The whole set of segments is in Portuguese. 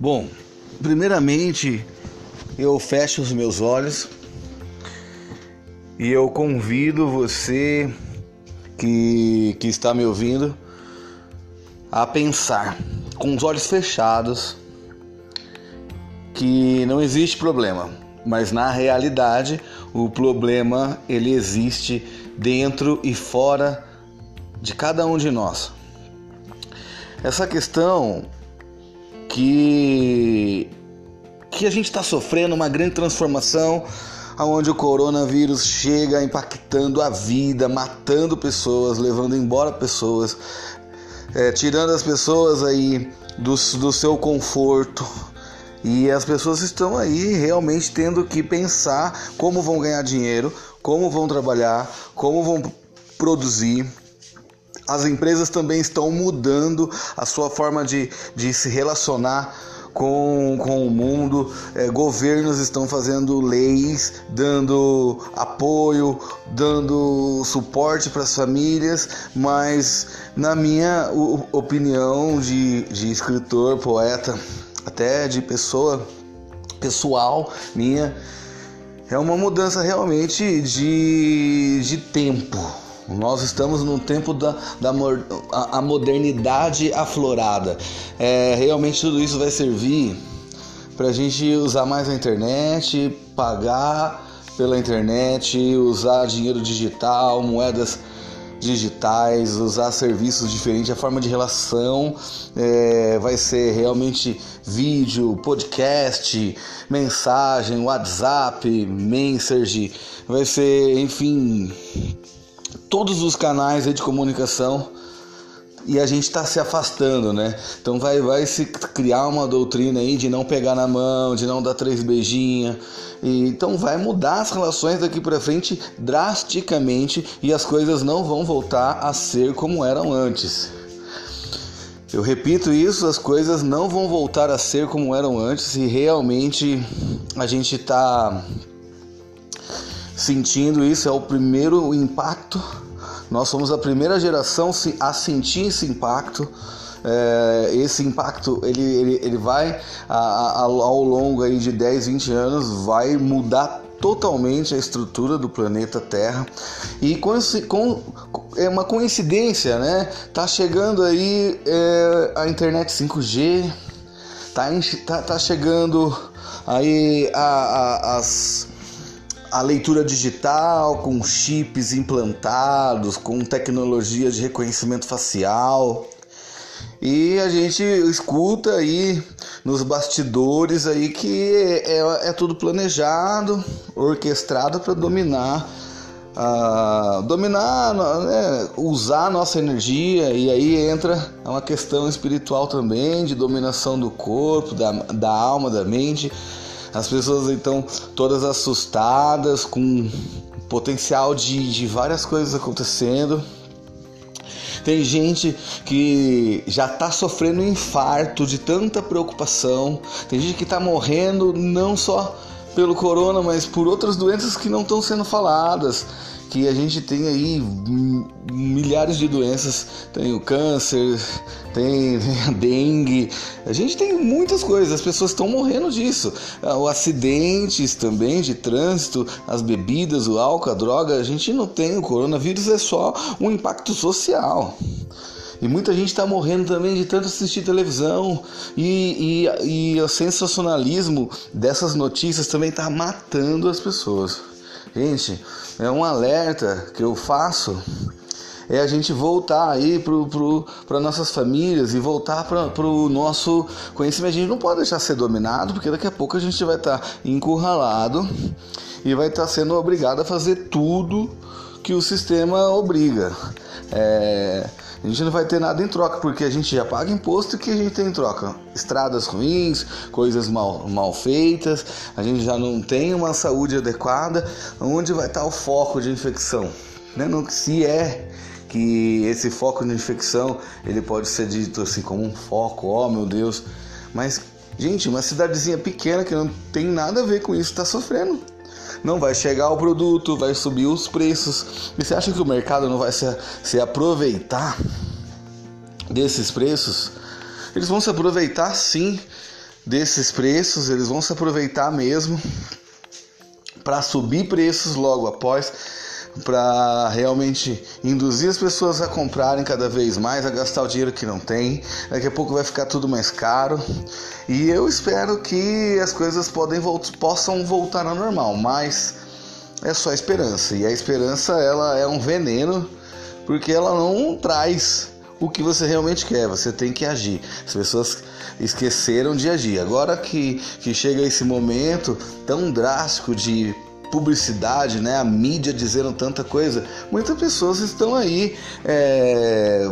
Bom, primeiramente eu fecho os meus olhos e eu convido você que, que está me ouvindo a pensar com os olhos fechados que não existe problema, mas na realidade o problema ele existe dentro e fora de cada um de nós. Essa questão que que a gente está sofrendo uma grande transformação onde o coronavírus chega impactando a vida, matando pessoas, levando embora pessoas, é, tirando as pessoas aí do, do seu conforto. E as pessoas estão aí realmente tendo que pensar como vão ganhar dinheiro, como vão trabalhar, como vão produzir. As empresas também estão mudando a sua forma de, de se relacionar com, com o mundo, é, governos estão fazendo leis, dando apoio, dando suporte para as famílias, mas na minha opinião de, de escritor, poeta, até de pessoa pessoal minha, é uma mudança realmente de, de tempo nós estamos num tempo da, da a, a modernidade aflorada. É, realmente tudo isso vai servir para a gente usar mais a internet, pagar pela internet, usar dinheiro digital, moedas digitais, usar serviços diferentes, a forma de relação é, vai ser realmente vídeo, podcast, mensagem, WhatsApp, message, vai ser, enfim, todos os canais de comunicação e a gente está se afastando, né? Então vai, vai se criar uma doutrina aí de não pegar na mão, de não dar três beijinhos. Então vai mudar as relações daqui para frente drasticamente e as coisas não vão voltar a ser como eram antes. Eu repito isso, as coisas não vão voltar a ser como eram antes e realmente a gente está sentindo isso, é o primeiro impacto. Nós somos a primeira geração a sentir esse impacto. É, esse impacto ele, ele, ele vai ao longo aí de 10, 20 anos vai mudar totalmente a estrutura do planeta Terra e com, esse, com é uma coincidência, né? Tá chegando aí é, a internet 5G, tá, tá, tá chegando aí a, a, as a leitura digital com chips implantados, com tecnologia de reconhecimento facial. E a gente escuta aí nos bastidores aí que é, é tudo planejado, orquestrado para dominar, uh, dominar, né, usar a nossa energia e aí entra uma questão espiritual também de dominação do corpo, da, da alma, da mente. As pessoas então todas assustadas, com potencial de, de várias coisas acontecendo. Tem gente que já está sofrendo um infarto de tanta preocupação. Tem gente que está morrendo não só pelo corona, mas por outras doenças que não estão sendo faladas que a gente tem aí milhares de doenças, tem o câncer, tem, a dengue, a gente tem muitas coisas, as pessoas estão morrendo disso. Ah, o acidentes também de trânsito, as bebidas, o álcool, a droga, a gente não tem, o coronavírus é só um impacto social. E muita gente está morrendo também de tanto assistir televisão. E, e, e o sensacionalismo dessas notícias também está matando as pessoas. Gente, é um alerta que eu faço é a gente voltar aí para nossas famílias e voltar para o nosso conhecimento. A gente não pode deixar ser dominado, porque daqui a pouco a gente vai estar tá encurralado e vai estar tá sendo obrigado a fazer tudo que o sistema obriga. É, a gente não vai ter nada em troca, porque a gente já paga imposto e que a gente tem em troca? Estradas ruins, coisas mal, mal feitas, a gente já não tem uma saúde adequada. Onde vai estar o foco de infecção? Né? No, se é que esse foco de infecção ele pode ser dito assim como um foco, oh meu Deus, mas gente, uma cidadezinha pequena que não tem nada a ver com isso está sofrendo não vai chegar o produto, vai subir os preços. E você acha que o mercado não vai se, se aproveitar desses preços? Eles vão se aproveitar sim desses preços, eles vão se aproveitar mesmo para subir preços logo após, para realmente induzir as pessoas a comprarem cada vez mais, a gastar o dinheiro que não tem. Daqui a pouco vai ficar tudo mais caro. E eu espero que as coisas podem, possam voltar ao normal, mas é só esperança. E a esperança ela é um veneno porque ela não traz o que você realmente quer, você tem que agir. As pessoas esqueceram de agir. Agora que, que chega esse momento tão drástico de publicidade, né? A mídia dizendo tanta coisa, muitas pessoas estão aí é,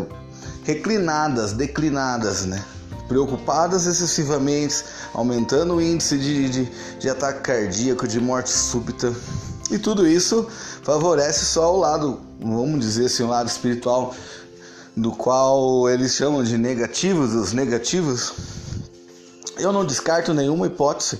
reclinadas, declinadas, né? Preocupadas excessivamente, aumentando o índice de, de, de ataque cardíaco, de morte súbita. E tudo isso favorece só o lado, vamos dizer assim, o lado espiritual, do qual eles chamam de negativos, os negativos. Eu não descarto nenhuma hipótese,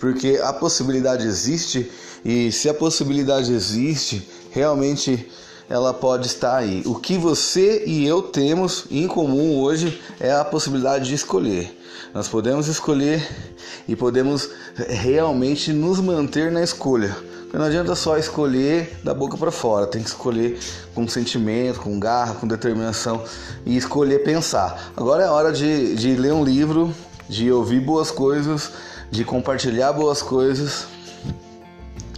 porque a possibilidade existe e se a possibilidade existe, realmente ela pode estar aí. O que você e eu temos em comum hoje é a possibilidade de escolher. Nós podemos escolher e podemos realmente nos manter na escolha. Não adianta só escolher da boca para fora, tem que escolher com sentimento, com garra, com determinação e escolher pensar. Agora é hora de, de ler um livro, de ouvir boas coisas, de compartilhar boas coisas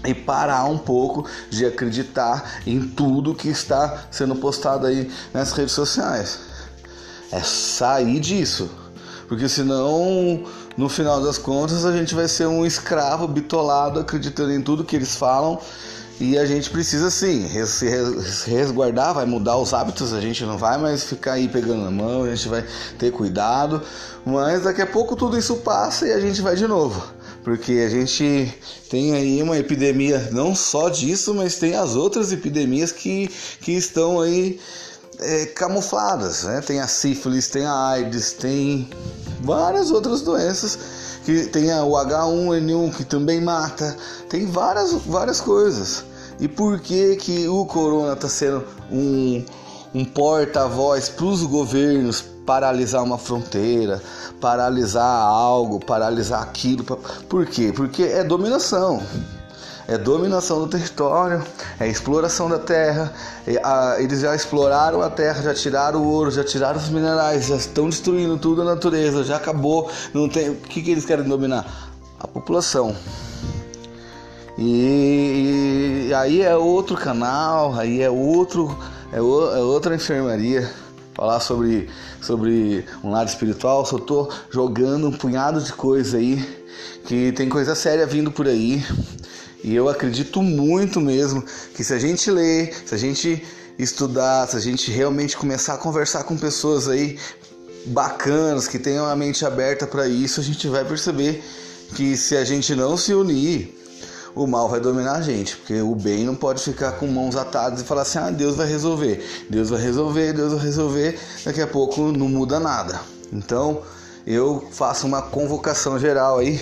e parar um pouco de acreditar em tudo que está sendo postado aí nas redes sociais. É sair disso. Porque senão, no final das contas, a gente vai ser um escravo bitolado acreditando em tudo que eles falam. E a gente precisa sim se resguardar, vai mudar os hábitos, a gente não vai mais ficar aí pegando na mão, a gente vai ter cuidado, mas daqui a pouco tudo isso passa e a gente vai de novo. Porque a gente tem aí uma epidemia não só disso, mas tem as outras epidemias que, que estão aí é, camufladas, né? Tem a sífilis, tem a AIDS, tem várias outras doenças que tem o H1N1 que também mata, tem várias, várias coisas. E por que que o corona está sendo um, um porta-voz para os governos paralisar uma fronteira, paralisar algo, paralisar aquilo? Por quê? Porque é dominação é dominação do território, é exploração da terra. eles já exploraram a terra, já tiraram o ouro, já tiraram os minerais, já estão destruindo tudo a natureza, já acabou. Não tem. O que, que eles querem dominar? A população. E, e aí é outro canal, aí é outro, é, o, é outra enfermaria falar sobre, sobre um lado espiritual, só tô jogando um punhado de coisa aí, que tem coisa séria vindo por aí. E eu acredito muito mesmo que se a gente ler, se a gente estudar, se a gente realmente começar a conversar com pessoas aí bacanas, que tenham a mente aberta para isso, a gente vai perceber que se a gente não se unir, o mal vai dominar a gente, porque o bem não pode ficar com mãos atadas e falar assim: "Ah, Deus vai resolver. Deus vai resolver, Deus vai resolver". Daqui a pouco não muda nada. Então, eu faço uma convocação geral aí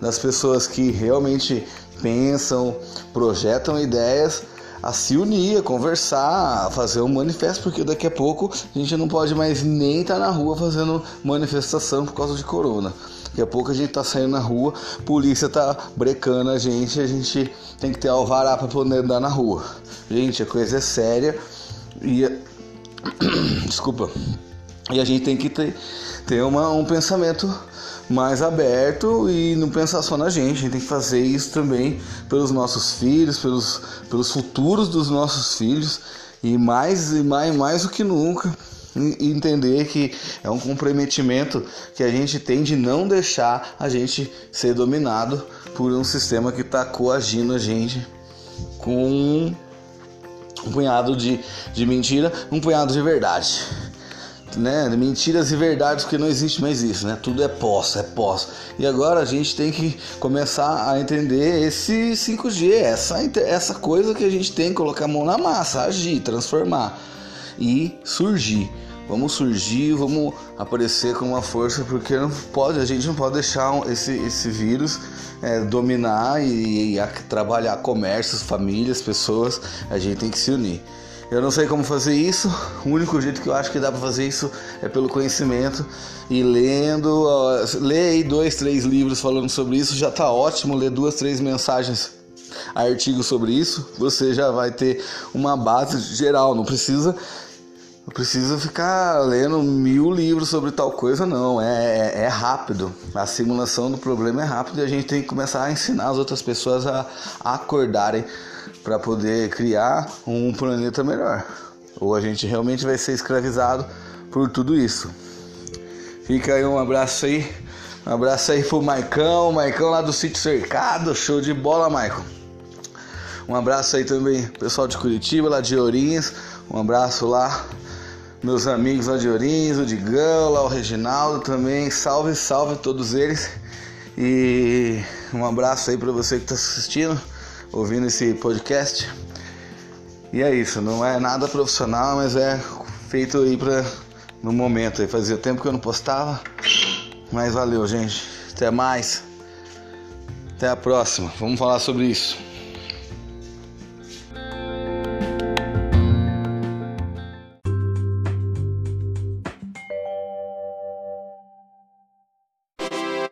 das pessoas que realmente pensam, projetam ideias a se unir, a conversar, a fazer um manifesto, porque daqui a pouco a gente não pode mais nem estar tá na rua fazendo manifestação por causa de corona. Daqui a pouco a gente tá saindo na rua, polícia tá brecando a gente, a gente tem que ter alvará para poder andar na rua. Gente, a coisa é séria e desculpa. E a gente tem que ter, ter uma, um pensamento mais aberto e não pensar só na gente. A gente tem que fazer isso também pelos nossos filhos, pelos, pelos futuros dos nossos filhos e mais e mais, mais do que nunca entender que é um comprometimento que a gente tem de não deixar a gente ser dominado por um sistema que está coagindo a gente com um punhado de, de mentira, um punhado de verdade né, mentiras e verdades, porque não existe mais isso, né? Tudo é posse, é posse. E agora a gente tem que começar a entender esse 5G, essa, essa coisa que a gente tem que colocar a mão na massa, agir, transformar e surgir. Vamos surgir, vamos aparecer com uma força, porque não pode, a gente não pode deixar esse, esse vírus é, dominar e, e trabalhar comércios, famílias, pessoas. A gente tem que se unir. Eu não sei como fazer isso. O único jeito que eu acho que dá para fazer isso é pelo conhecimento e lendo. Aí dois, três livros falando sobre isso, já tá ótimo. Ler duas, três mensagens, artigos sobre isso, você já vai ter uma base geral. Não precisa não precisa ficar lendo mil livros sobre tal coisa, não. É, é, é, rápido. A simulação do problema é rápido e a gente tem que começar a ensinar as outras pessoas a, a acordarem para poder criar um planeta melhor. Ou a gente realmente vai ser escravizado por tudo isso. Fica aí um abraço aí. Um abraço aí pro Maicão, Maicão lá do sítio cercado. Show de bola, Maicon. Um abraço aí também, pessoal de Curitiba, lá de Ourinhos. Um abraço lá meus amigos Ourinhos, o Digão, o Reginaldo também. Salve, salve todos eles. E um abraço aí para você que está assistindo, ouvindo esse podcast. E é isso, não é nada profissional, mas é feito aí para no momento. Aí fazia tempo que eu não postava. Mas valeu, gente. Até mais. Até a próxima. Vamos falar sobre isso.